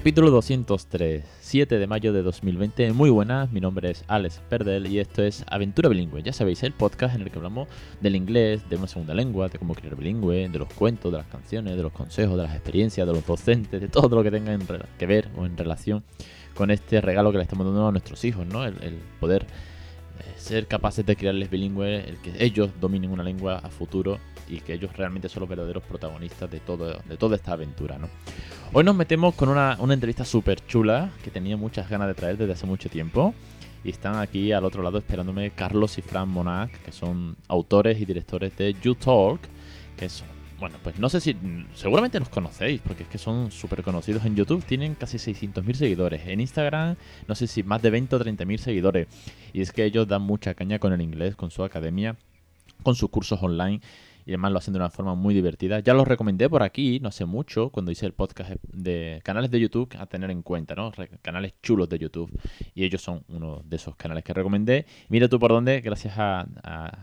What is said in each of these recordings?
Capítulo 203, 7 de mayo de 2020. Muy buenas, mi nombre es Alex Perdel y esto es Aventura Bilingüe. Ya sabéis, el podcast en el que hablamos del inglés, de una segunda lengua, de cómo crear bilingüe, de los cuentos, de las canciones, de los consejos, de las experiencias, de los docentes, de todo lo que tenga que ver o en relación con este regalo que le estamos dando a nuestros hijos, ¿no? El, el poder eh, ser capaces de crearles bilingüe, el que ellos dominen una lengua a futuro y que ellos realmente son los verdaderos protagonistas de, todo, de toda esta aventura. ¿no? Hoy nos metemos con una, entrevista súper chula que tenía muchas ganas de traer desde hace mucho tiempo. Y están aquí al otro lado esperándome Carlos y Fran Monac, que son autores y directores de YouTalk, que son, bueno, pues no sé si, seguramente los conocéis, porque es que son súper conocidos en YouTube, tienen casi 600.000 seguidores, en Instagram no sé si más de 20 o 30.000 seguidores, y es que ellos dan mucha caña con el inglés, con su academia, con sus cursos online, y además lo hacen de una forma muy divertida. Ya los recomendé por aquí, no hace mucho, cuando hice el podcast de canales de YouTube a tener en cuenta, ¿no? Canales chulos de YouTube. Y ellos son uno de esos canales que recomendé. Mira tú por dónde, gracias a,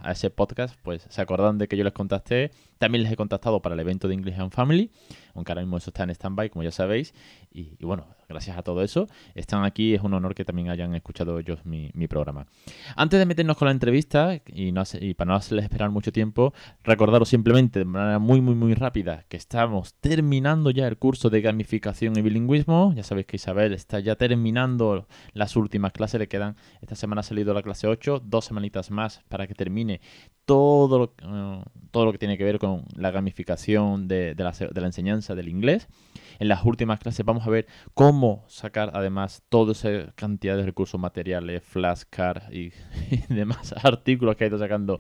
ese podcast, pues se acordaron de que yo les contacté. También les he contactado para el evento de English and Family, aunque ahora mismo eso está en stand-by, como ya sabéis. Y, bueno, gracias a todo eso, están aquí. Es un honor que también hayan escuchado ellos mi, programa. Antes de meternos con la entrevista, y, para no hacerles esperar mucho tiempo, recordaros simplemente de manera muy, muy, muy rápida que estamos terminando ya el curso de gamificación y bilingüismo. Ya sabéis que Isabel está ya terminando las últimas clases, le quedan, esta semana ha salido la clase 8, dos semanitas más para que termine todo eh, todo lo que tiene que ver con la gamificación de, la, enseñanza del inglés. En las últimas clases vamos a ver cómo sacar además toda esa cantidad de recursos materiales, flashcards y, y, demás artículos que ha ido sacando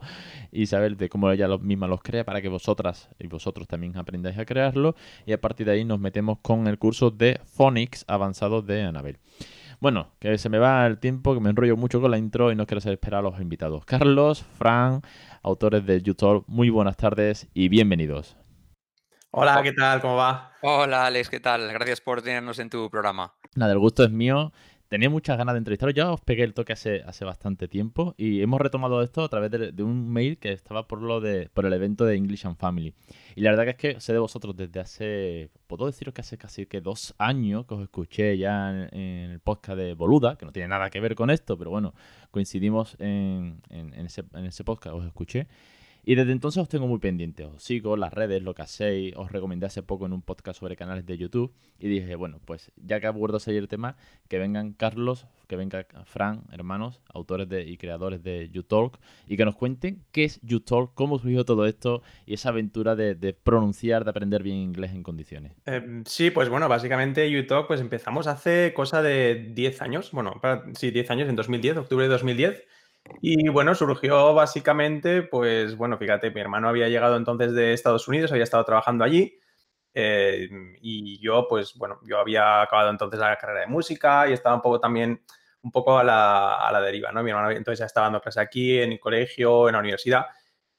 Isabel de cómo ella misma los crea para que vosotras y vosotros también aprendáis a crearlo. Y a partir de ahí nos metemos con el curso de Phonics avanzado de Anabel. Bueno, que se me va el tiempo, que me enrollo mucho con la intro y no quiero hacer esperar a los invitados. Carlos, Fran, autores de YouTube, muy buenas tardes y bienvenidos. Hola, ¿qué tal? ¿Cómo va? Hola, Alex, ¿qué tal? Gracias por tenernos en tu programa. Nada, el gusto es mío tenía muchas ganas de entrevistaros. Ya os pegué el toque hace, hace bastante tiempo y hemos retomado esto a través de, un mail que estaba por lo de por el evento de English and Family. Y la verdad que es que sé de vosotros desde hace, puedo deciros que hace casi que dos años que os escuché ya en, el podcast de Boluda, que no tiene nada que ver con esto, pero bueno, coincidimos en, en, ese, en ese podcast, os escuché. Y desde entonces os tengo muy pendiente. Os sigo las redes, lo que hacéis. Os recomendé hace poco en un podcast sobre canales de YouTube. Y dije, bueno, pues ya que abordo seguir el tema, que vengan Carlos, que venga Fran, hermanos, autores de, y creadores de YouTalk, y que nos cuenten qué es YouTalk, cómo surgió todo esto y esa aventura de, pronunciar, de aprender bien inglés en condiciones. Em, sí, pues bueno, básicamente YouTalk pues empezamos hace cosa de 10 años. Bueno, sí, 10 años, en 2010, octubre de 2010. Y bueno, surgió básicamente, pues bueno, fíjate, mi hermano había llegado entonces de Estados Unidos, había estado trabajando allí. Eh, y yo, pues bueno, yo había acabado entonces la carrera de música y estaba un poco también, un poco a la, a la deriva, ¿no? Mi hermano entonces ya estaba dando clase aquí, en el colegio, en la universidad.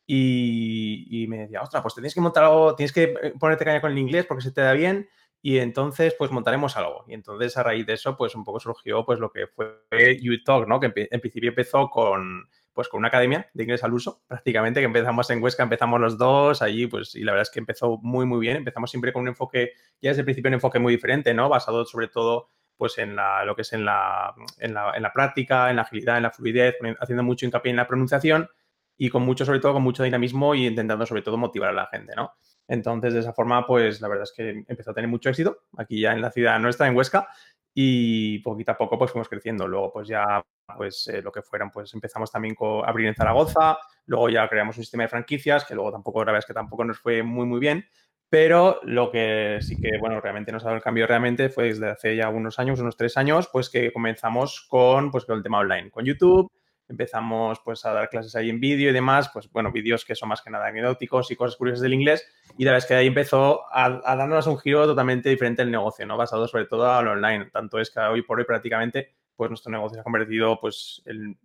Y, y me decía, ostras, pues tienes que montar algo, tienes que eh, ponerte caña con el inglés porque se te da bien y entonces pues montaremos algo. Y entonces a raíz de eso pues un poco surgió pues lo que fue UTalk, ¿no? Que en principio empezó con pues con una academia de inglés al uso, prácticamente, que empezamos en Huesca, empezamos los dos allí, pues, y la verdad es que empezó muy, muy bien. Empezamos siempre con un enfoque, ya desde el principio un enfoque muy diferente, ¿no? Basado sobre todo, pues, en lo que es en la, en la, en la práctica, en la agilidad, en la fluidez, haciendo mucho hincapié en la pronunciación y con mucho, sobre todo, con mucho dinamismo y intentando, sobre todo, motivar a la gente, ¿no? Entonces, de esa forma, pues la verdad es que empezó a tener mucho éxito aquí ya en la ciudad nuestra, en Huesca, y poquito a poco pues fuimos creciendo. Luego, pues ya, pues eh, lo que fueran, pues empezamos también a abrir en Zaragoza, luego ya creamos un sistema de franquicias, que luego tampoco, la verdad que tampoco nos fue muy, muy bien, pero lo que sí que, bueno, realmente nos ha dado el cambio realmente fue desde hace ya unos años, unos tres años, pues que comenzamos con, pues, con el tema online, con YouTube, empezamos pues a dar clases ahí en vídeo y demás, pues bueno, vídeos que son más que nada anecdóticos y cosas curiosas del inglés. Y la verdad es que ahí empezó a, darnos un giro totalmente diferente el negocio, ¿no? Basado sobre todo al online. Tanto es que hoy por hoy prácticamente pues nuestro negocio se ha convertido pues el,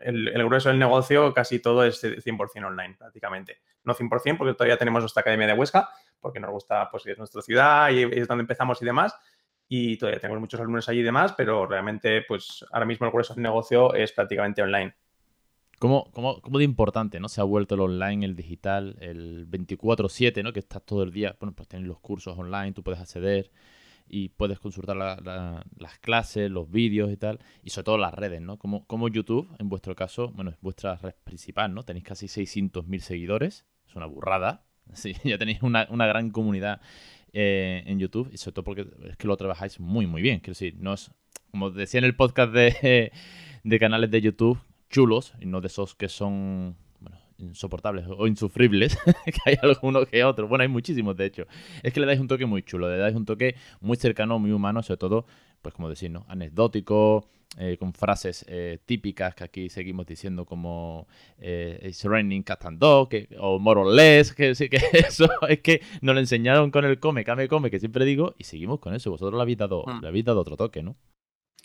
el, grueso del negocio casi todo es 100% online prácticamente. No 100% porque todavía tenemos nuestra academia de Huesca, porque nos gusta pues es nuestra ciudad y es donde empezamos y demás y todavía tenemos muchos alumnos allí y demás, pero realmente pues ahora mismo el grueso del negocio es prácticamente online. ¿Cómo, cómo, cómo de importante ¿no? se ha vuelto el online, el digital, el 24/7, ¿no? que estás todo el día, bueno, pues tienes los cursos online, tú puedes acceder y puedes consultar las clases, los vídeos y tal, y sobre todo las redes, ¿no? Como, como YouTube, en vuestro caso, bueno, es vuestra red principal, ¿no? Tenéis casi 600.000 seguidores, es una burrada, sí, ya tenéis una, una gran comunidad eh, en YouTube, y sobre todo porque es que lo trabajáis muy, muy bien, quiero decir, no es, como decía en el podcast de, de canales de YouTube, chulos, y no de esos que son insoportables o insufribles, que hay algunos que otros. Bueno, hay muchísimos, de hecho. Es que le dais un toque muy chulo, le dais un toque muy cercano, muy humano, sobre todo, pues como decir, ¿no? Anecdótico, eh, con frases eh, típicas que aquí seguimos diciendo como eh, It's raining cat and dog, o more or less, que, que eso es que nos lo enseñaron con el come, come, come, que siempre digo, y seguimos con eso. Vosotros le habéis dado, mm. le habéis dado otro toque, ¿no?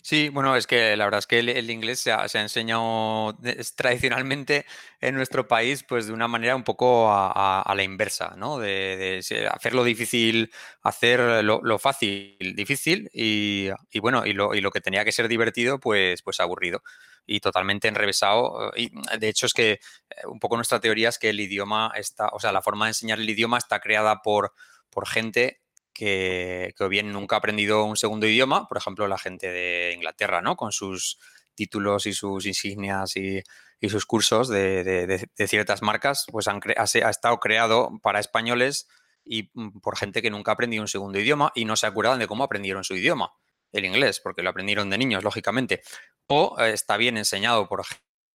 Sí, bueno, es que la verdad es que el, inglés se ha, enseñado tradicionalmente en nuestro país pues de una manera un poco a, la inversa, ¿no? De, hacer lo difícil, hacer lo, fácil, difícil y, bueno, y lo, y lo, que tenía que ser divertido pues, pues aburrido y totalmente enrevesado. Y de hecho es que eh, un poco nuestra teoría es que el idioma está, o sea, la forma de enseñar el idioma está creada por, por gente que, o bien nunca ha aprendido un segundo idioma, por ejemplo, la gente de Inglaterra, ¿no? Con sus títulos y sus insignias y, sus cursos de, ciertas marcas, pues han ha, estado creado para españoles y mm, por gente que nunca ha aprendido un segundo idioma y no se acuerdan de cómo aprendieron su idioma, el inglés, porque lo aprendieron de niños, lógicamente. O eh, está bien enseñado por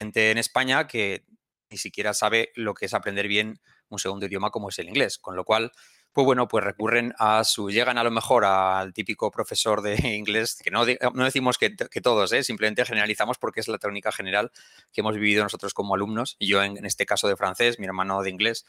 gente en España que ni siquiera sabe lo que es aprender bien un segundo idioma como es el inglés, con lo cual pues bueno, pues recurren a su, llegan a lo mejor al típico profesor de inglés, que no, no decimos que, todos, ¿eh? simplemente generalizamos porque es la técnica general que hemos vivido nosotros como alumnos, y yo en, este caso de francés, mi hermano de inglés,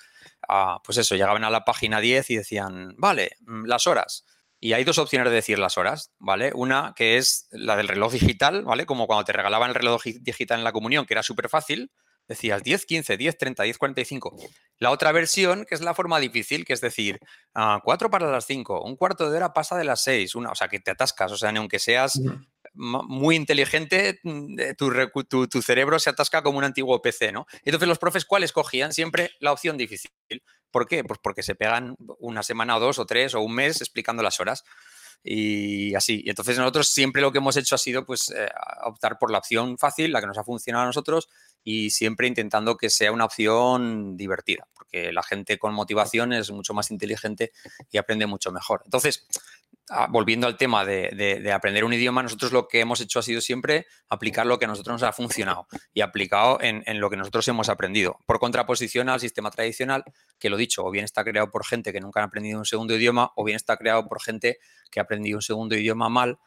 ah, pues eso, llegaban a la página 10 y decían, vale, mm, las horas. Y hay dos opciones de decir las horas, ¿vale? Una que es la del reloj digital, ¿vale? Como cuando te regalaban el reloj digital en la comunión, que era súper fácil, decías 10, 15, 10, 30, 10, 45. La otra versión, que es la forma difícil, que es decir, 4 ah, para las 5, un cuarto de hora pasa de las 6, una, o sea, que te atascas, o sea, aunque seas muy inteligente, mm, tu, tu, cerebro se atasca como un antiguo PC, ¿no? Entonces los profes, ¿cuáles cogían? Siempre la opción difícil. ¿Por qué? Pues porque se pegan una semana o dos o tres o un mes explicando las horas y así. Y entonces nosotros siempre lo que hemos hecho ha sido pues eh, optar por la opción fácil, la que nos ha funcionado a nosotros y siempre intentando que sea una opción divertida, porque la gente con motivación es mucho más inteligente y aprende mucho mejor. Entonces, ah, volviendo al tema de, aprender un idioma, nosotros lo que hemos hecho ha sido siempre aplicar lo que a nosotros nos ha funcionado y aplicado en, en, lo que nosotros hemos aprendido, por contraposición al sistema tradicional, que lo dicho, o bien está creado por gente que nunca ha aprendido un segundo idioma, o bien está creado por gente que ha aprendido un segundo idioma mal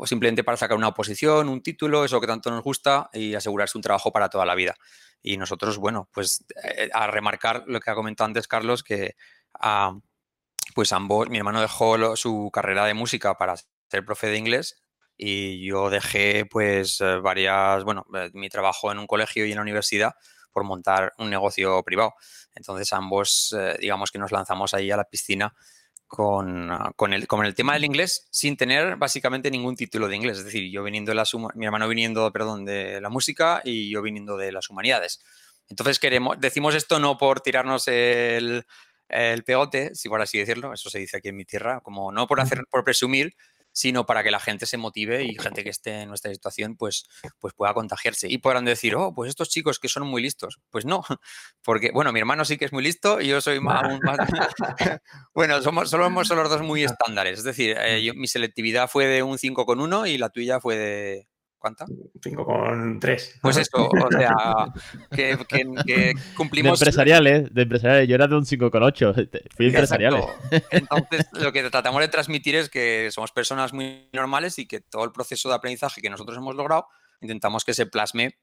o simplemente para sacar una oposición, un título, eso que tanto nos gusta y asegurarse un trabajo para toda la vida. Y nosotros, bueno, pues eh, a remarcar lo que ha comentado antes Carlos, que ah, pues ambos, mi hermano dejó su carrera de música para ser profe de inglés y yo dejé pues eh, varias, bueno, eh, mi trabajo en un colegio y en la universidad por montar un negocio privado. Entonces ambos, digamos que nos lanzamos ahí a la piscina con, ah, con, el, con el tema del inglés sin tener básicamente ningún título de inglés. Es decir, yo viniendo de la mi hermano viniendo, perdón, de la música y yo viniendo de las humanidades. Entonces queremos, decimos esto no por tirarnos el, el pegote, si por así decirlo, eso se dice aquí en mi tierra, como no por hacer, por presumir, sino para que la gente se motive y gente que esté en nuestra situación pues, pues pueda contagiarse. Y podrán decir, oh, pues estos chicos que son muy listos. Pues no, porque, bueno, mi hermano sí que es muy listo y yo soy más... más... bueno, somos, somos los dos muy estándares. Es decir, eh, mi selectividad fue de un 5,1 y la tuya fue de ¿Cuánta? 5 con 3. Pues eso, o sea, que, cumplimos. De empresariales, de empresariales. Yo era de un 5 con 8. Fui empresariales. Entonces, lo que tratamos de transmitir es que somos personas muy normales y que todo el proceso de aprendizaje que nosotros hemos logrado, intentamos que se plasme,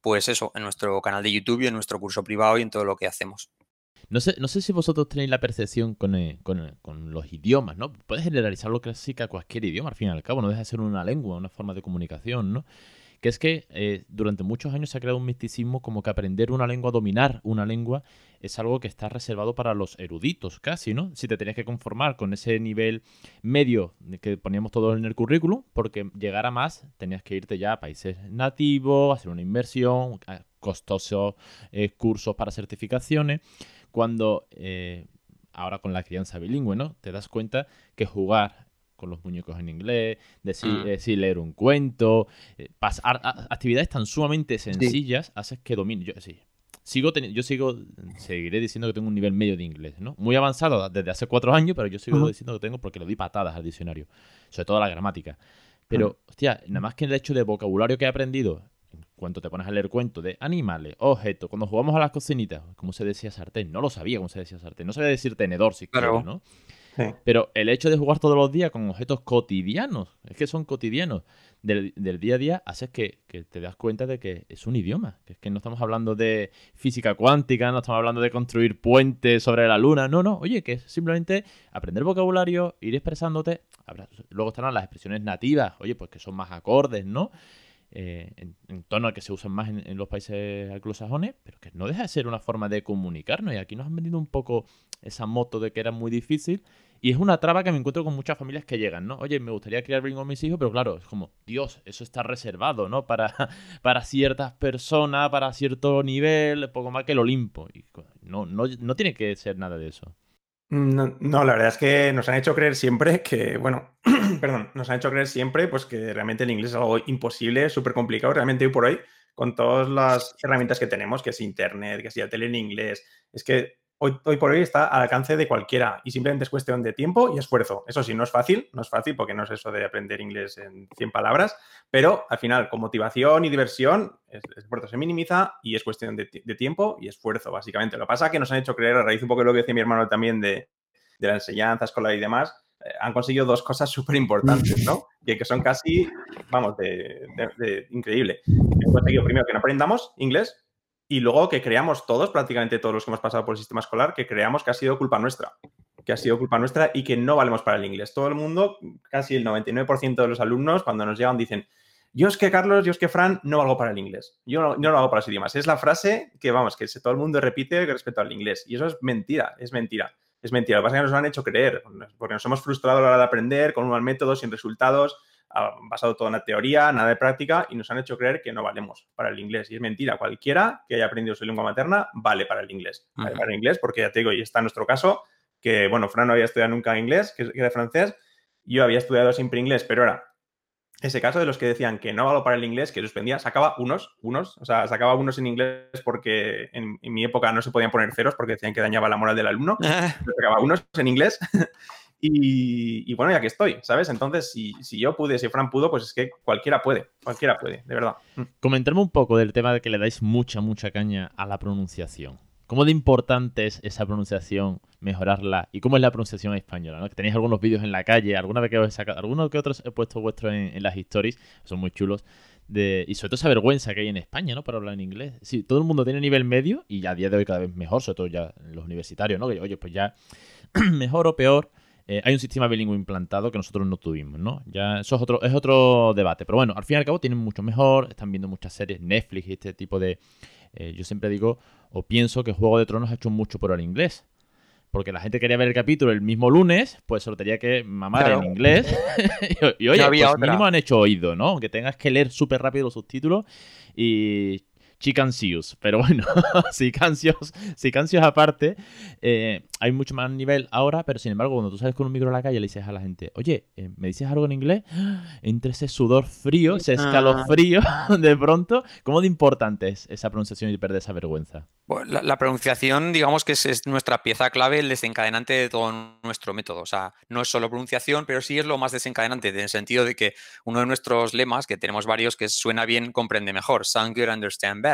pues eso, en nuestro canal de YouTube y en nuestro curso privado y en todo lo que hacemos. No sé, no sé si vosotros tenéis la percepción con, eh, eh, con, los idiomas, ¿no? Puedes generalizarlo casi a cualquier idioma, al fin y al cabo, no deja de ser una lengua, una forma de comunicación, ¿no? que es que eh, durante muchos años se ha creado un misticismo como que aprender una lengua, dominar una lengua, es algo que está reservado para los eruditos casi, ¿no? Si te tenías que conformar con ese nivel medio que poníamos todos en el currículum, porque llegar a más tenías que irte ya a países nativos, hacer una inversión, costosos cursos para certificaciones, cuando eh, ahora con la crianza bilingüe, ¿no? Te das cuenta que jugar con los muñecos en inglés, decir, mm. decir leer un cuento, pasar, actividades tan sumamente sencillas, haces que domine. Yo, sí, sigo yo sigo, seguiré diciendo que tengo un nivel medio de inglés, ¿no? Muy avanzado desde hace cuatro años, pero yo sigo diciendo que tengo porque le doy patadas al diccionario, sobre todo la gramática. Pero, hostia, nada más que el hecho de vocabulario que he aprendido, en cuanto te pones a leer cuentos de animales, objetos, cuando jugamos a las cocinitas, ¿cómo se decía sartén? No lo sabía cómo se decía sartén, no sabía decir tenedor si claro. ¿no? Pero el hecho de jugar todos los días con objetos cotidianos, es que son cotidianos, del, día a día, haces que, te das cuenta de que es un idioma. Que es que no estamos hablando de física cuántica, no estamos hablando de construir puentes sobre la luna. No, no. Oye, que es simplemente aprender vocabulario, ir expresándote. Luego estarán las expresiones nativas, oye, pues que son más acordes, ¿no? Eh, en, tono que se usan más en, los países anglosajones, pero que no deja de ser una forma de comunicarnos. Y aquí nos han vendido un poco esa moto de que era muy difícil y es una traba que me encuentro con muchas familias que llegan, ¿no? Oye, me gustaría criar bilingüe a mis hijos, pero claro, es como, Dios, eso está reservado, ¿no? Para, para ciertas personas, para cierto nivel, poco más que el Olimpo. Y no, no, no tiene que ser nada de eso. No, no, la verdad es que nos han hecho creer siempre que, bueno, perdón, nos han hecho creer siempre pues que realmente el inglés es algo imposible, súper complicado, realmente hoy por hoy, con todas las herramientas que tenemos, que es internet, que es la tele en inglés, es que hoy, por hoy está al alcance de cualquiera y simplemente es cuestión de tiempo y esfuerzo. Eso sí, no es fácil, no es fácil porque no es eso de aprender inglés en 100 palabras, pero al final con motivación y diversión el esfuerzo se minimiza y es cuestión de, tiempo y esfuerzo, básicamente. Lo que pasa es que nos han hecho creer, a raíz un poco de lo que decía mi hermano también de, la enseñanza escolar y demás, eh, han conseguido dos cosas súper importantes, ¿no? Que, que, son casi, vamos, de, de increíble. Han conseguido primero que no aprendamos inglés, y luego que creamos todos, prácticamente todos los que hemos pasado por el sistema escolar, que creamos que ha sido culpa nuestra, que ha sido culpa nuestra y que no valemos para el inglés. Todo el mundo, casi el 99% de los alumnos, cuando nos llegan, dicen, yo es que Carlos, yo es que Fran, no valgo para el inglés. Yo no, no lo hago para los idiomas. Es la frase que, vamos, que todo el mundo repite respecto al inglés. Y eso es mentira, es mentira. Es mentira. Lo que pasa es que nos lo han hecho creer, porque nos hemos frustrado a la hora de aprender con un mal método, sin resultados basado todo en la teoría, nada de práctica, y nos han hecho creer que no valemos para el inglés. Y es mentira, cualquiera que haya aprendido su lengua materna vale para el inglés. Vale para el inglés, porque ya te digo, y está nuestro caso, que, bueno, Fran no había estudiado nunca inglés, que, de francés, yo había estudiado siempre inglés, pero ahora, ese caso de los que decían que no valgo para el inglés, que suspendía, sacaba unos, unos, o sea, sacaba unos en inglés porque en, mi época no se podían poner ceros porque decían que dañaba la moral del alumno, sacaba unos en inglés Y, bueno, ya que estoy, ¿sabes? Entonces, si, yo pude, si Fran pudo, pues es que cualquiera puede, cualquiera puede, de verdad. Mm. Comentarme un poco del tema de que le dais mucha, mucha caña a la pronunciación. ¿Cómo de importante es esa pronunciación, mejorarla? ¿Y cómo es la pronunciación española? ¿no? Que tenéis algunos vídeos en la calle, alguna vez que os he sacado, algunos que otros he puesto vuestros en, las stories, son muy chulos. De, y sobre todo esa vergüenza que hay en España, ¿no? Para hablar en inglés. Sí, todo el mundo tiene nivel medio y a día de hoy cada vez mejor, sobre todo ya en los universitarios, ¿no? Que oye, pues ya mejor o peor, eh, hay un sistema bilingüe implantado que nosotros no tuvimos, ¿no? Ya eso es otro, es otro debate. Pero bueno, al fin y al cabo tienen mucho mejor, están viendo muchas series, Netflix y este tipo de... Eh, yo siempre digo o pienso que Juego de Tronos ha hecho mucho por el inglés. Porque la gente quería ver el capítulo el mismo lunes, pues solo tenía que mamar en inglés. y, oye, pues mínimo han hecho oído, ¿no? Aunque tengas que leer súper rápido los subtítulos y Chicancios. Pero bueno, si cancios, si cancios aparte, eh, hay mucho más nivel ahora, pero sin embargo, cuando tú sales con un micro a la calle le dices a la gente, oye, eh, ¿me dices algo en inglés? Entre ese sudor frío, ese ah. escalofrío, de pronto, ¿cómo de importante es esa pronunciación y perder esa vergüenza? la, pronunciación, digamos que es, nuestra pieza clave, el desencadenante de todo nuestro método. O sea, no es solo pronunciación, pero sí es lo más desencadenante, en el sentido de que uno de nuestros lemas, que tenemos varios, que suena bien, comprende mejor, sound good, understand better.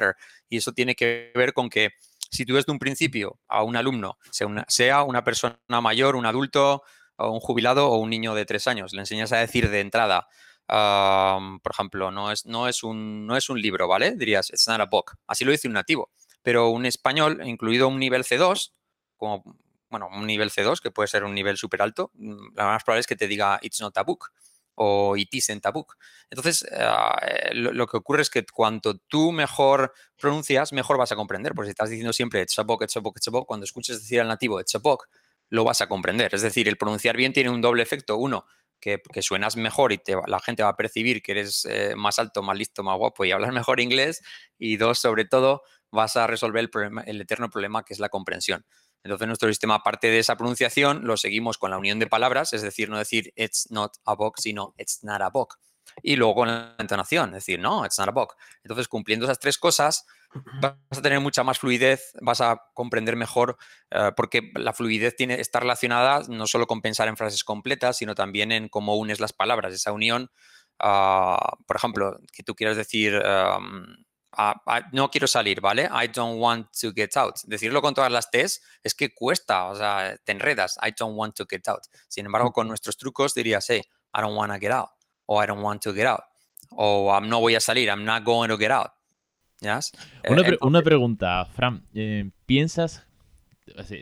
Y eso tiene que ver con que si tú desde un principio a un alumno, sea una, persona mayor, un adulto, o un jubilado o un niño de tres años, le enseñas a decir de entrada, por ejemplo, no es, no, es un, no es un libro, ¿vale? Dirías, it's not a book. Así lo dice un nativo pero un español, incluido un nivel C2, como, bueno, un nivel C2, que puede ser un nivel súper alto, mm, lo más probable es que te diga it's not a book. O it isn't a book. Entonces, eh, lo, que ocurre es que cuanto tú mejor pronuncias, mejor vas a comprender. Porque si estás diciendo siempre it's a book, cuando escuches decir al nativo book, lo vas a comprender. Es decir, el pronunciar bien tiene un doble efecto. Uno, que, suenas mejor y la gente va a percibir que eres eh, más alto, más listo, más guapo y hablas mejor inglés. Y dos, sobre todo, vas a resolver el, problema, el eterno problema que es la comprensión. Entonces, nuestro sistema, aparte de esa pronunciación, lo seguimos con la unión de palabras, es decir, no decir it's not a book, sino it's not a book. Y luego con la entonación, es decir, no, it's not a book. Entonces, cumpliendo esas tres cosas, vas a tener mucha más fluidez, vas a comprender mejor, eh, porque la fluidez tiene, está relacionada no solo con pensar en frases completas, sino también en cómo unes las palabras. Esa unión, ah, por ejemplo, que tú quieras decir, No quiero salir, ¿vale? I don't want to get out. Decirlo con todas las T's es que cuesta, o sea, te enredas. I don't want to get out. Sin embargo, con nuestros trucos dirías, hey, I don't want to get out. O I don't want to get out. O no voy a salir, I'm not going to get out. ¿Yes? Una, pregunta, Fran. Eh, ¿Piensas,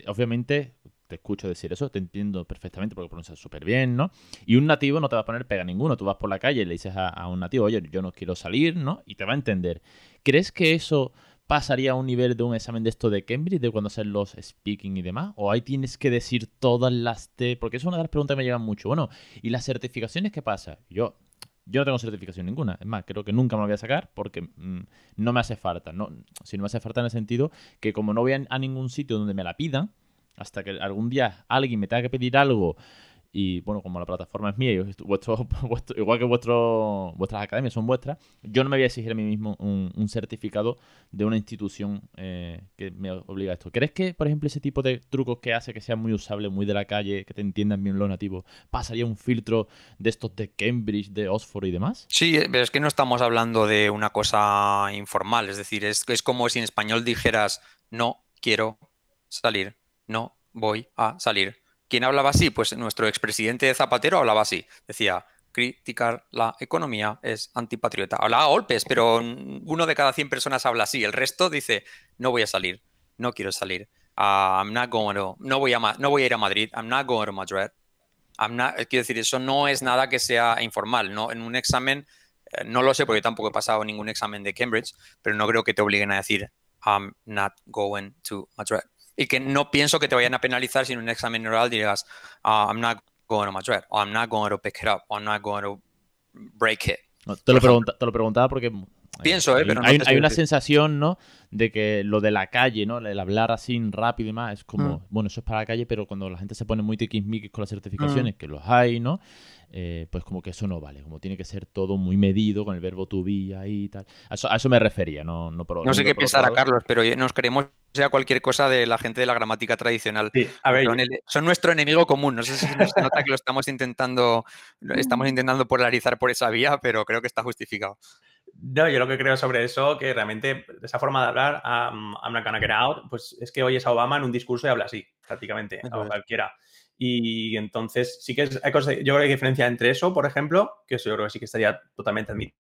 obviamente, te escucho decir eso, te entiendo perfectamente porque pronuncias súper bien, ¿no? Y un nativo no te va a poner pega ninguno. Tú vas por la calle y le dices a, un nativo, oye, yo no quiero salir, ¿no? Y te va a entender. ¿Crees que eso pasaría a un nivel de un examen de esto de Cambridge, de cuando hacen los speaking y demás? ¿O ahí tienes que decir todas las T? Porque es una de las preguntas que me llegan mucho. Bueno, ¿y las certificaciones qué pasa? Yo, yo no tengo certificación ninguna. Es más, creo que nunca me la voy a sacar porque mm, no me hace falta. No, si no me hace falta en el sentido que como no voy a ningún sitio donde me la pidan, hasta que algún día alguien me tenga que pedir algo y bueno, como la plataforma es mía y vuestro, igual que vuestro, vuestras academias son vuestras, yo no me voy a exigir a mí mismo un, certificado de una institución eh, que me obliga a esto. ¿Crees que, por ejemplo, ese tipo de trucos que hace que sea muy usable, muy de la calle, que te entiendan bien los nativos, pasaría un filtro de estos de Cambridge, de Oxford y demás? Sí, pero es que no estamos hablando de una cosa informal, es decir, es, es como si en español dijeras no quiero salir no voy a salir. ¿Quién hablaba así? Pues nuestro expresidente Zapatero hablaba así. Decía, criticar la economía es antipatriota. Hablaba a golpes, pero uno de cada 100 personas habla así. El resto dice, no voy a salir, no quiero salir. Uh, I'm not going no, voy a, no voy a ir a Madrid. I'm not going to Madrid. I'm not, quiero decir, eso no es nada que sea informal. ¿no? En un examen, eh, no lo sé porque tampoco he pasado ningún examen de Cambridge, pero no creo que te obliguen a decir, I'm not going to Madrid y que no pienso que te vayan a penalizar si en un examen oral digas, ah, I'm not going to Madrid, o I'm not going to pick it up, o I'm not going to break it. te, lo te, lo preguntaba porque Pienso, ¿eh? Pero hay, hay una sensación, ¿no? De que lo de la calle, ¿no? El hablar así rápido y más, es como, mm. bueno, eso es para la calle, pero cuando la gente se pone muy tiquismiquis con las certificaciones, mm. que los hay, ¿no? Eh, pues como que eso no vale, como tiene que ser todo muy medido con el verbo to be ahí y tal. A eso, a eso me refería, no No, no sé qué pensar a Carlos, pero nos queremos sea cualquier cosa de la gente de la gramática tradicional. a ver, son, nuestro enemigo común. No sé si nos nota que lo estamos intentando, estamos intentando polarizar por esa vía, pero creo que está justificado. No, yo lo que creo sobre eso, que realmente esa forma de hablar, I'm, not gonna get out, pues es que oyes a Obama en un discurso y habla así, prácticamente, a cualquiera. Y entonces sí que hay cosas, yo creo que hay diferencia entre eso, por ejemplo, que eso yo creo que sí que estaría totalmente admitido,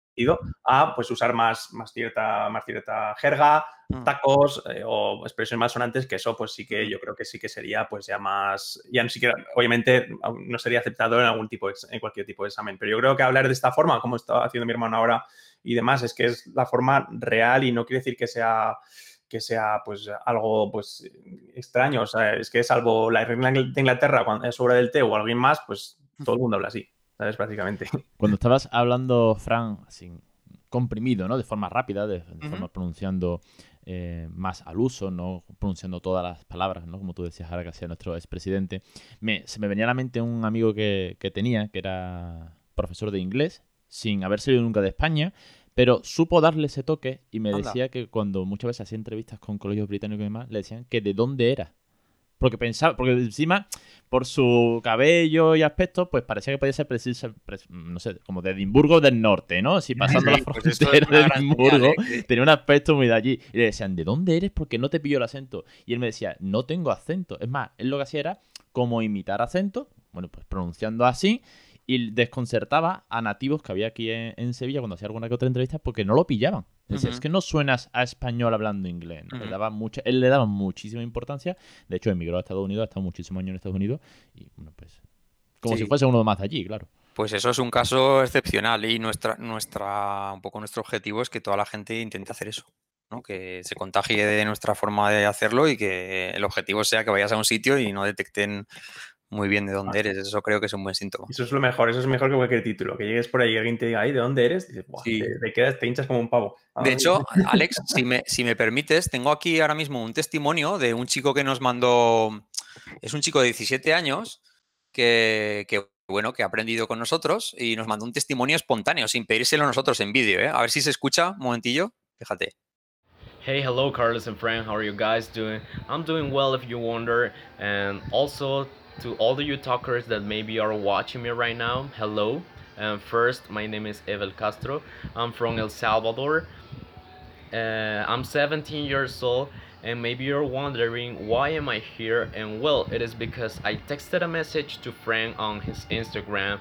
a pues usar más, más, cierta, más cierta jerga, mm. tacos eh, o expresiones más sonantes, que eso pues sí que yo creo que sí que sería pues ya más, ya ni siquiera, obviamente no sería aceptado en algún tipo, en cualquier tipo de examen, pero yo creo que hablar de esta forma, como está haciendo mi hermano ahora y demás, es que es la forma real y no quiere decir que sea que sea pues algo pues extraño. O sea, es que salvo la reina de Inglaterra cuando es obra del té o alguien más, pues todo el mundo habla así, ¿sabes? Prácticamente. Cuando estabas hablando, Fran, así comprimido, ¿no? De forma rápida, de, forma pronunciando eh, más al uso, no pronunciando todas las palabras, ¿no? Como tú decías ahora que hacía nuestro expresidente. Me, se me venía a la mente un amigo que, que tenía, que era profesor de inglés, sin haber salido nunca de España, pero supo darle ese toque y me decía que cuando muchas veces hacía entrevistas con colegios británicos y demás, le decían que de dónde era. Porque pensaba, porque encima, por su cabello y aspecto, pues parecía que podía ser preciso, no sé, como de Edimburgo del norte, ¿no? Si pasando la pues frontera de Edimburgo, ¿eh? tenía un aspecto muy de allí. Y le decían, ¿de dónde eres? Porque no te pillo el acento. Y él me decía, no tengo acento. Es más, él lo que hacía era como imitar acento, bueno, pues pronunciando así, y desconcertaba a nativos que había aquí en, Sevilla cuando hacía alguna que otra entrevista porque no lo pillaban. Es que no suenas a español hablando inglés. le daba mucha, él le daba muchísima importancia. De hecho, emigró a Estados Unidos, ha estado muchísimos años en Estados Unidos y, bueno, pues, como si fuese uno más de allí, claro. Pues eso es un caso excepcional y nuestra, nuestra, un poco nuestro objetivo es que toda la gente intente hacer eso. ¿no? Que se contagie de nuestra forma de hacerlo y que el objetivo sea que vayas a un sitio y no detecten muy bien de dónde eres. Eso creo que es un buen síntoma. Eso es lo mejor, eso es mejor que cualquier título. Que llegues por ahí y alguien te diga, ¿de dónde eres? Dices, te, quedas, te hinchas como un pavo. De hecho, Alex, si me, si me permites, tengo aquí ahora mismo un testimonio de un chico que nos mandó, es un chico de 17 años que, que bueno, que ha aprendido con nosotros y nos mandó un testimonio espontáneo, sin pedírselo a nosotros en vídeo. ¿eh? A ver si se escucha, un momentillo, fíjate. Hey, hello, Carlos and Frank. How are you guys doing? I'm doing well, if you wonder. And also to all the you talkers that maybe are watching me right now, hello. Um, first, my name is Evel Castro. I'm from El Salvador. Uh, I'm 17 years old and maybe you're wondering why am I here and well it is because I texted a message to Frank on his Instagram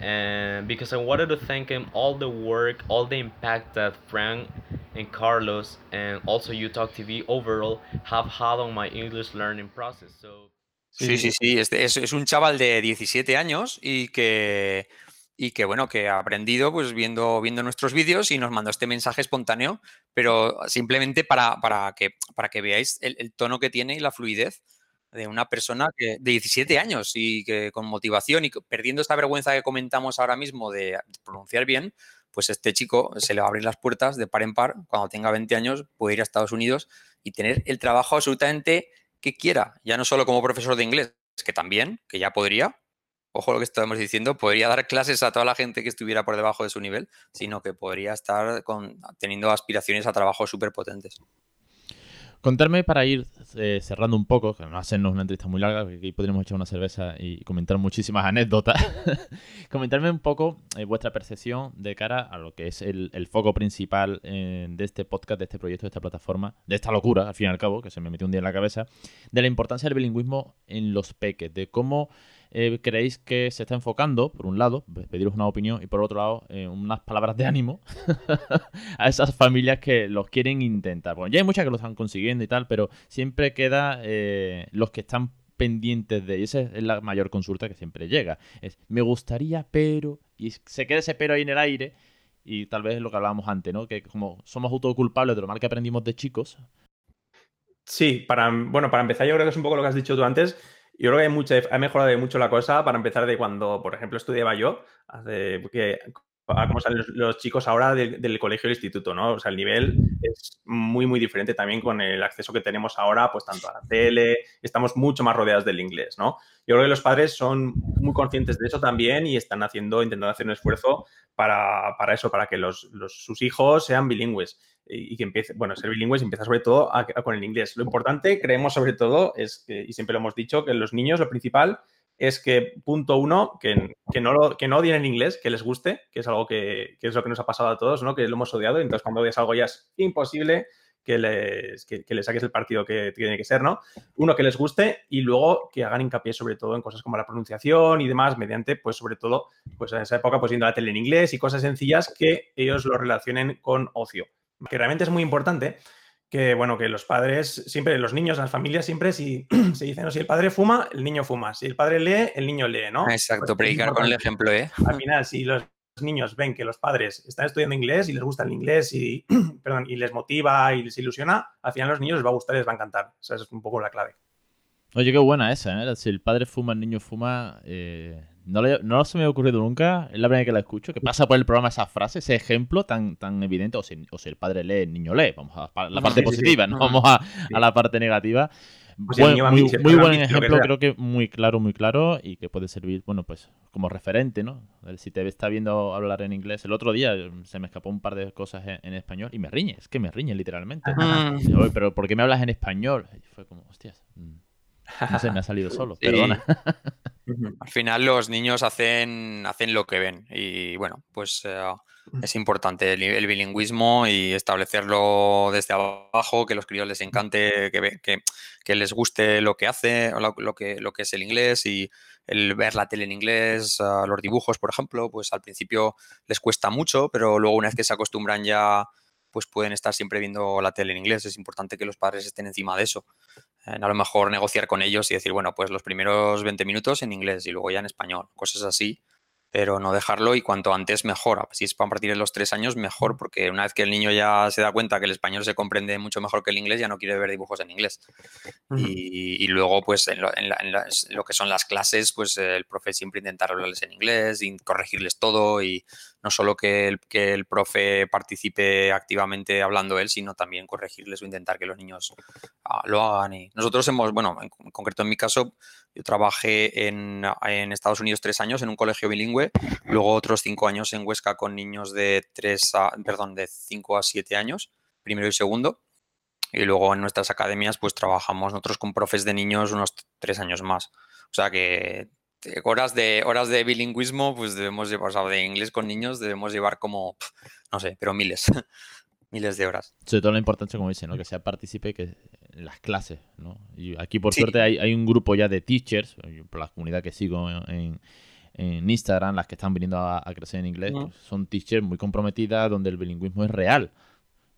and because I wanted to thank him all the work all the impact that Frank and Carlos and also UTalk TV overall have had on my English learning process so Sí, sí, sí, es, es, es un chaval de 17 años y que y que bueno, que ha aprendido pues viendo, viendo nuestros vídeos y nos mandó este mensaje espontáneo, pero simplemente para, para, que, para que veáis el, tono que tiene y la fluidez de una persona que, de 17 años y que con motivación y perdiendo esta vergüenza que comentamos ahora mismo de pronunciar bien, pues este chico se le va a abrir las puertas de par en par, cuando tenga 20 años puede ir a Estados Unidos y tener el trabajo absolutamente que quiera, ya no solo como profesor de inglés, que también, que ya podría, ojo lo que estamos diciendo, podría dar clases a toda la gente que estuviera por debajo de su nivel, sino que podría estar con, teniendo aspiraciones a trabajos súper potentes. Contarme para ir eh, cerrando un poco, que no hacernos una entrevista muy larga, porque aquí podríamos echar una cerveza y comentar muchísimas anécdotas. Comentarme un poco eh, vuestra percepción de cara a lo que es el, foco principal eh, de este podcast, de este proyecto, de esta plataforma, de esta locura, al fin y al cabo, que se me metió un día en la cabeza, de la importancia del bilingüismo en los peques, de cómo eh, creéis que se está enfocando, por un lado, pediros una opinión, y por otro lado, eh, unas palabras de ánimo a esas familias que los quieren intentar. Bueno, ya hay muchas que lo están consiguiendo y tal, pero siempre queda eh, los que están pendientes de, y esa es la mayor consulta que siempre llega, es me gustaría, pero, y se queda ese pero ahí en el aire, y tal vez es lo que hablábamos antes, ¿no? Que como somos autoculpables de lo mal que aprendimos de chicos. Sí, para, bueno, para empezar yo creo que es un poco lo que has dicho tú antes, yo creo que hay ha mejorado mucho la cosa para empezar de cuando, por ejemplo, estudiaba yo, hace, porque como salen los, chicos ahora del, colegio el instituto, ¿no? O sea, el nivel es muy, muy diferente también con el acceso que tenemos ahora, pues tanto a la tele, estamos mucho más rodeados del inglés, ¿no? Yo creo que los padres son muy conscientes de eso también y están haciendo, intentando hacer un esfuerzo para, para eso, para que los, sus hijos sean bilingües y, que empiece, bueno, ser bilingües empieza sobre todo con el inglés. Lo importante, creemos sobre todo, es que, y siempre lo hemos dicho, que los niños lo principal es que, punto uno, que, que, no, lo, que no odien el inglés, que les guste, que es algo que, que, es lo que nos ha pasado a todos, ¿no? Que lo hemos odiado, entonces cuando odias algo ya es imposible que les, que, les saques el partido que tiene que ser, ¿no? Uno, que les guste y luego que hagan hincapié sobre todo en cosas como la pronunciación y demás, mediante, pues sobre todo, pues en esa época, pues viendo la tele en inglés y cosas sencillas que ellos lo relacionen con ocio que realmente es muy importante, que bueno, que los padres, siempre, los niños, las familias, siempre si se dice, no, si el padre fuma, el niño fuma, si el padre lee, el niño lee, ¿no? Exacto, pues predicar con el ejemplo, ¿eh? Al final, si los niños ven que los padres están estudiando inglés y les gusta el inglés y, perdón, y les motiva y les ilusiona, al final a los niños les va a gustar y les va a encantar. Esa es un poco la clave. Oye, qué buena esa, ¿eh? Si el padre fuma, el niño fuma, eh, no, no se me ha ocurrido nunca, es la primera vez que la escucho, que pasa por el programa esa frase, ese ejemplo tan, tan evidente, o si, o si el padre lee, el niño lee, vamos a la parte positiva, no vamos a, la parte negativa. Pues muy, buen ejemplo, creo que muy claro, muy claro y que puede servir, bueno, pues como referente, ¿no? Si te está viendo hablar en inglés, el otro día se me escapó un par de cosas en, español y me riñe, es que me riñe literalmente. pero ¿por qué me hablas en español? Y fue como, hostias, mm, no sé, me ha salido solo, perdona. Al final los niños hacen, hacen lo que ven y bueno, pues eh, es importante el, bilingüismo y establecerlo desde abajo, que los críos les encante, que, que, que les guste lo que hace, lo, lo, que, lo que es el inglés y el ver la tele en inglés, uh, los dibujos, por ejemplo, pues al principio les cuesta mucho, pero luego una vez que se acostumbran ya pues pueden estar siempre viendo la tele en inglés. Es importante que los padres estén encima de eso. A lo mejor negociar con ellos y decir, bueno, pues los primeros 20 minutos en inglés y luego ya en español, cosas así. pero no dejarlo y cuanto antes mejor. Si es para partir de los tres años, mejor, porque una vez que el niño ya se da cuenta que el español se comprende mucho mejor que el inglés, ya no quiere ver dibujos en inglés. y, luego, pues en, lo, que son las clases, pues el profe siempre intentar hablarles en inglés, y corregirles todo y no solo que el, que el profe participe activamente hablando él, sino también corregirles o intentar que los niños ah, lo hagan. Y nosotros hemos, bueno, en, concreto en mi caso, yo trabajé en, Estados Unidos tres años en un colegio bilingüe, luego otros cinco años en Huesca con niños de tres a, perdón, de cinco a siete años, primero y segundo. Y luego en nuestras academias, pues trabajamos nosotros con profes de niños unos tres años más. O sea que este, horas de, horas de bilingüismo, pues debemos llevar, o sea, de inglés con niños debemos llevar como, no sé, pero miles, miles de horas. Sobre todo la importancia, como dice, ¿no? Que sea partícipe que en las clases, ¿no? Y aquí, por suerte, hay, hay, un grupo ya de teachers, por la comunidad que sigo en, en Instagram, las que están viniendo a, crecer en inglés, pues, son teachers muy comprometidas donde el bilingüismo es real.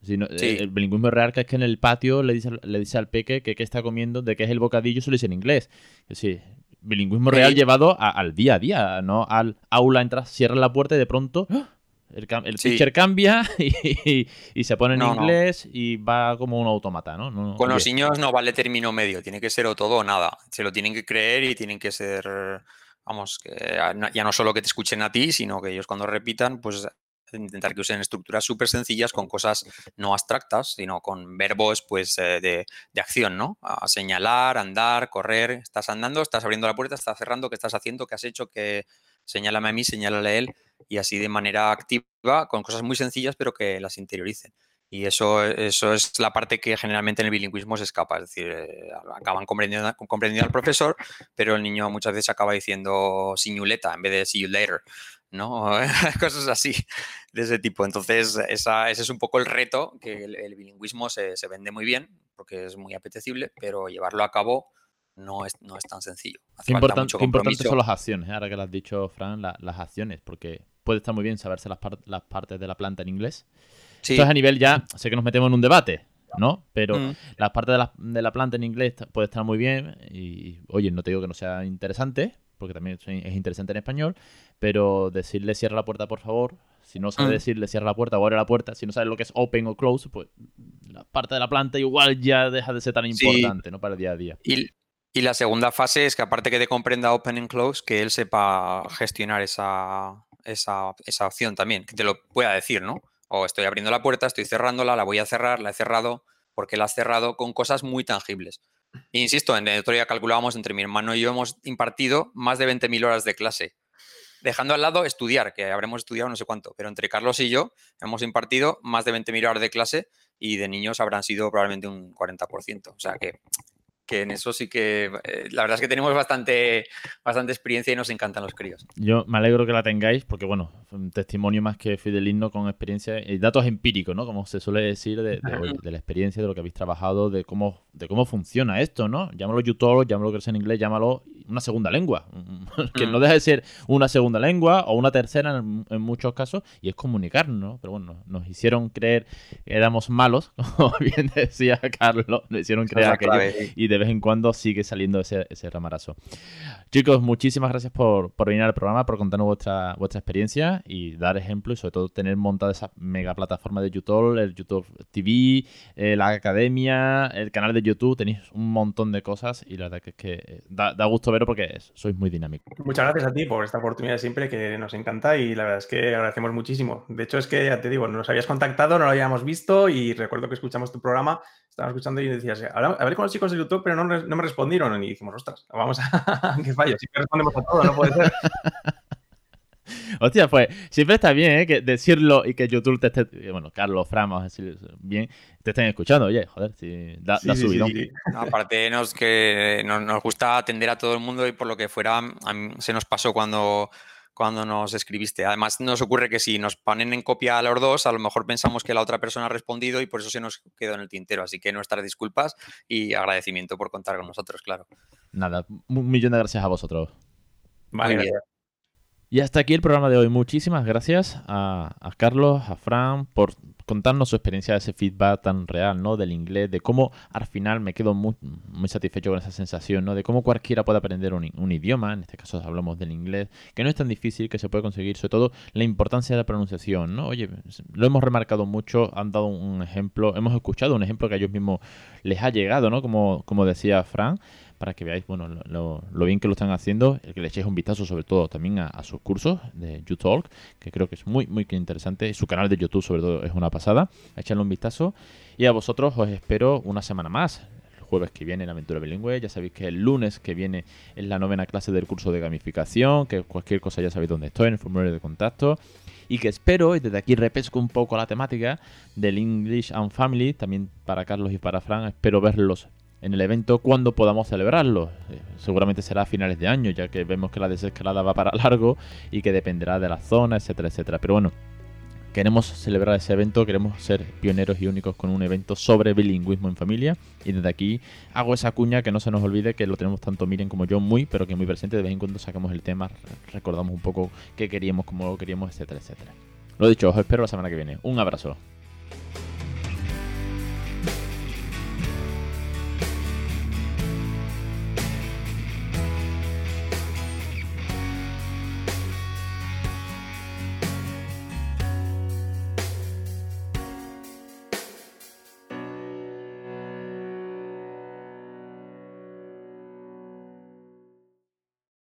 Eh, el bilingüismo real que es que en el patio le dice, le dice al peque que qué está comiendo, de qué es el bocadillo, se lo dice en inglés. Es decir, bilingüismo real llevado al día a día, no al aula, entras, cierras la puerta y de pronto ¡ah! el, teacher cambia y, se pone en inglés y va como un automata, ¿no? Con los niños no vale término medio, tiene que ser o todo o nada. Se lo tienen que creer y tienen que ser, vamos, que ya no solo que te escuchen a ti, sino que ellos cuando repitan, pues intentar que usen estructuras súper sencillas con cosas no abstractas, sino con verbos pues eh, de, de, acción, ¿no? A señalar, andar, correr, estás andando, estás abriendo la puerta, estás cerrando, ¿qué estás haciendo? ¿Qué has hecho? que señálame a mí, señálale a él y así de manera activa con cosas muy sencillas pero que las interioricen. Y eso, eso es la parte que generalmente en el bilingüismo se escapa, es decir, eh, acaban comprendiendo, comprendiendo al profesor, pero el niño muchas veces acaba diciendo siñuleta en vez de see you later. ¿No? Cosas así, de ese tipo. Entonces, esa, ese es un poco el reto, que el, bilingüismo se, se, vende muy bien, porque es muy apetecible, pero llevarlo a cabo no es, no es tan sencillo. qué, importante, son las acciones, ¿eh? ahora que lo has dicho, Fran, las acciones, porque puede estar muy bien saberse las, las partes de la planta en inglés. Sí. Entonces, a nivel ya, sé que nos metemos en un debate, ¿no? Pero mm. las partes de la, de la planta en inglés puede estar muy bien y, oye, no te digo que no sea interesante, porque también es interesante en español, pero decirle cierra la puerta, por favor, si no sabes mm. decirle cierra la puerta o abre la puerta, si no sabes lo que es open o close, pues la parte de la planta igual ya deja de ser tan importante, ¿no? Para el día a día. Y, y, la segunda fase es que aparte que te comprenda open and close, que él sepa gestionar esa, esa, esa opción también, que te lo pueda decir, ¿no? O estoy abriendo la puerta, estoy cerrándola, la voy a cerrar, la he cerrado, porque la has cerrado con cosas muy tangibles. Insisto, en el otro día calculábamos entre mi hermano y yo hemos impartido más de 20.000 horas de clase dejando al lado estudiar, que habremos estudiado no sé cuánto, pero entre Carlos y yo hemos impartido más de 20.000 horas de clase y de niños habrán sido probablemente un 40%. O sea que que en eso sí que eh, la verdad es que tenemos bastante, bastante experiencia y nos encantan los críos. Yo me alegro que la tengáis porque, bueno, un testimonio más que fidelino con experiencia y datos empíricos, ¿no? Como se suele decir de, la experiencia, de lo que habéis trabajado, de cómo, de cómo funciona esto, ¿no? Llámalo YouTube, llámalo que es en inglés, llámalo una segunda lengua, que no mm. deja de ser una segunda lengua o una tercera en, muchos casos y es comunicarnos, ¿no? Pero bueno, nos hicieron creer que éramos malos, como bien decía Carlos, nos hicieron creer aquello y de de vez en cuando sigue saliendo ese, ese ramarazo. Chicos, muchísimas gracias por, venir al programa, por contarnos vuestra, vuestra experiencia y dar ejemplo y sobre todo tener montada esa mega plataforma de YouTube, el YouTube TV, eh, la academia, el canal de YouTube, tenéis un montón de cosas y la verdad que es que eh, da, gusto verlo porque sois muy dinámicos. Muchas gracias a ti por esta oportunidad siempre que nos encanta y la verdad es que agradecemos muchísimo. De hecho es que ya te digo, nos habías contactado, no lo habíamos visto y recuerdo que escuchamos tu programa estaba escuchando y decías, hablé con los chicos de YouTube, pero no, no me respondieron. Y dijimos, ostras, vamos a qué fallo, que respondemos a todo, no puede ser. Hostia, pues siempre está bien ¿eh? que decirlo y que YouTube te esté, bueno, Carlos, Fran, vamos a decir bien, te estén escuchando. Oye, joder, si da, sí, subidón. Aparte, nos, que nos, nos, gusta atender a todo el mundo y por lo que fuera, se nos pasó cuando cuando nos escribiste. Además, nos ocurre que si nos ponen en copia a los dos, a lo mejor pensamos que la otra persona ha respondido y por eso se nos quedó en el tintero. Así que nuestras disculpas y agradecimiento por contar con nosotros, claro. Nada, un millón de gracias a vosotros. Vale, y hasta aquí el programa de hoy. Muchísimas gracias a, Carlos, a Fran, por contarnos su experiencia, ese feedback tan real, ¿no? Del inglés, de cómo al final me quedo muy, muy satisfecho con esa sensación, ¿no? De cómo cualquiera puede aprender un, un, idioma, en este caso hablamos del inglés, que no es tan difícil, que se puede conseguir, sobre todo la importancia de la pronunciación, ¿no? Oye, lo hemos remarcado mucho, han dado un ejemplo, hemos escuchado un ejemplo que a ellos mismos les ha llegado, ¿no? Como, como decía Fran para que veáis bueno lo, bien que lo están haciendo, el que le echéis un vistazo sobre todo también a, sus cursos de YouTalk, que creo que es muy muy interesante, su canal de YouTube sobre todo es una pasada, echarle un vistazo y a vosotros os espero una semana más. Jueves que viene en Aventura Bilingüe, ya sabéis que el lunes que viene es la novena clase del curso de gamificación, que cualquier cosa ya sabéis dónde estoy, en el formulario de contacto y que espero, y desde aquí repesco un poco la temática del English and Family, también para Carlos y para Fran, espero verlos en el evento cuando podamos celebrarlo. Eh, seguramente será a finales de año, ya que vemos que la desescalada va para largo y que dependerá de la zona, etcétera, etcétera. Pero bueno, queremos celebrar ese evento, queremos ser pioneros y únicos con un evento sobre bilingüismo en familia. Y desde aquí hago esa cuña que no se nos olvide que lo tenemos tanto Miren como yo muy, pero que muy presente. De vez en cuando sacamos el tema, recordamos un poco qué queríamos, cómo lo queríamos, etcétera, etcétera. Lo dicho, os espero la semana que viene. Un abrazo.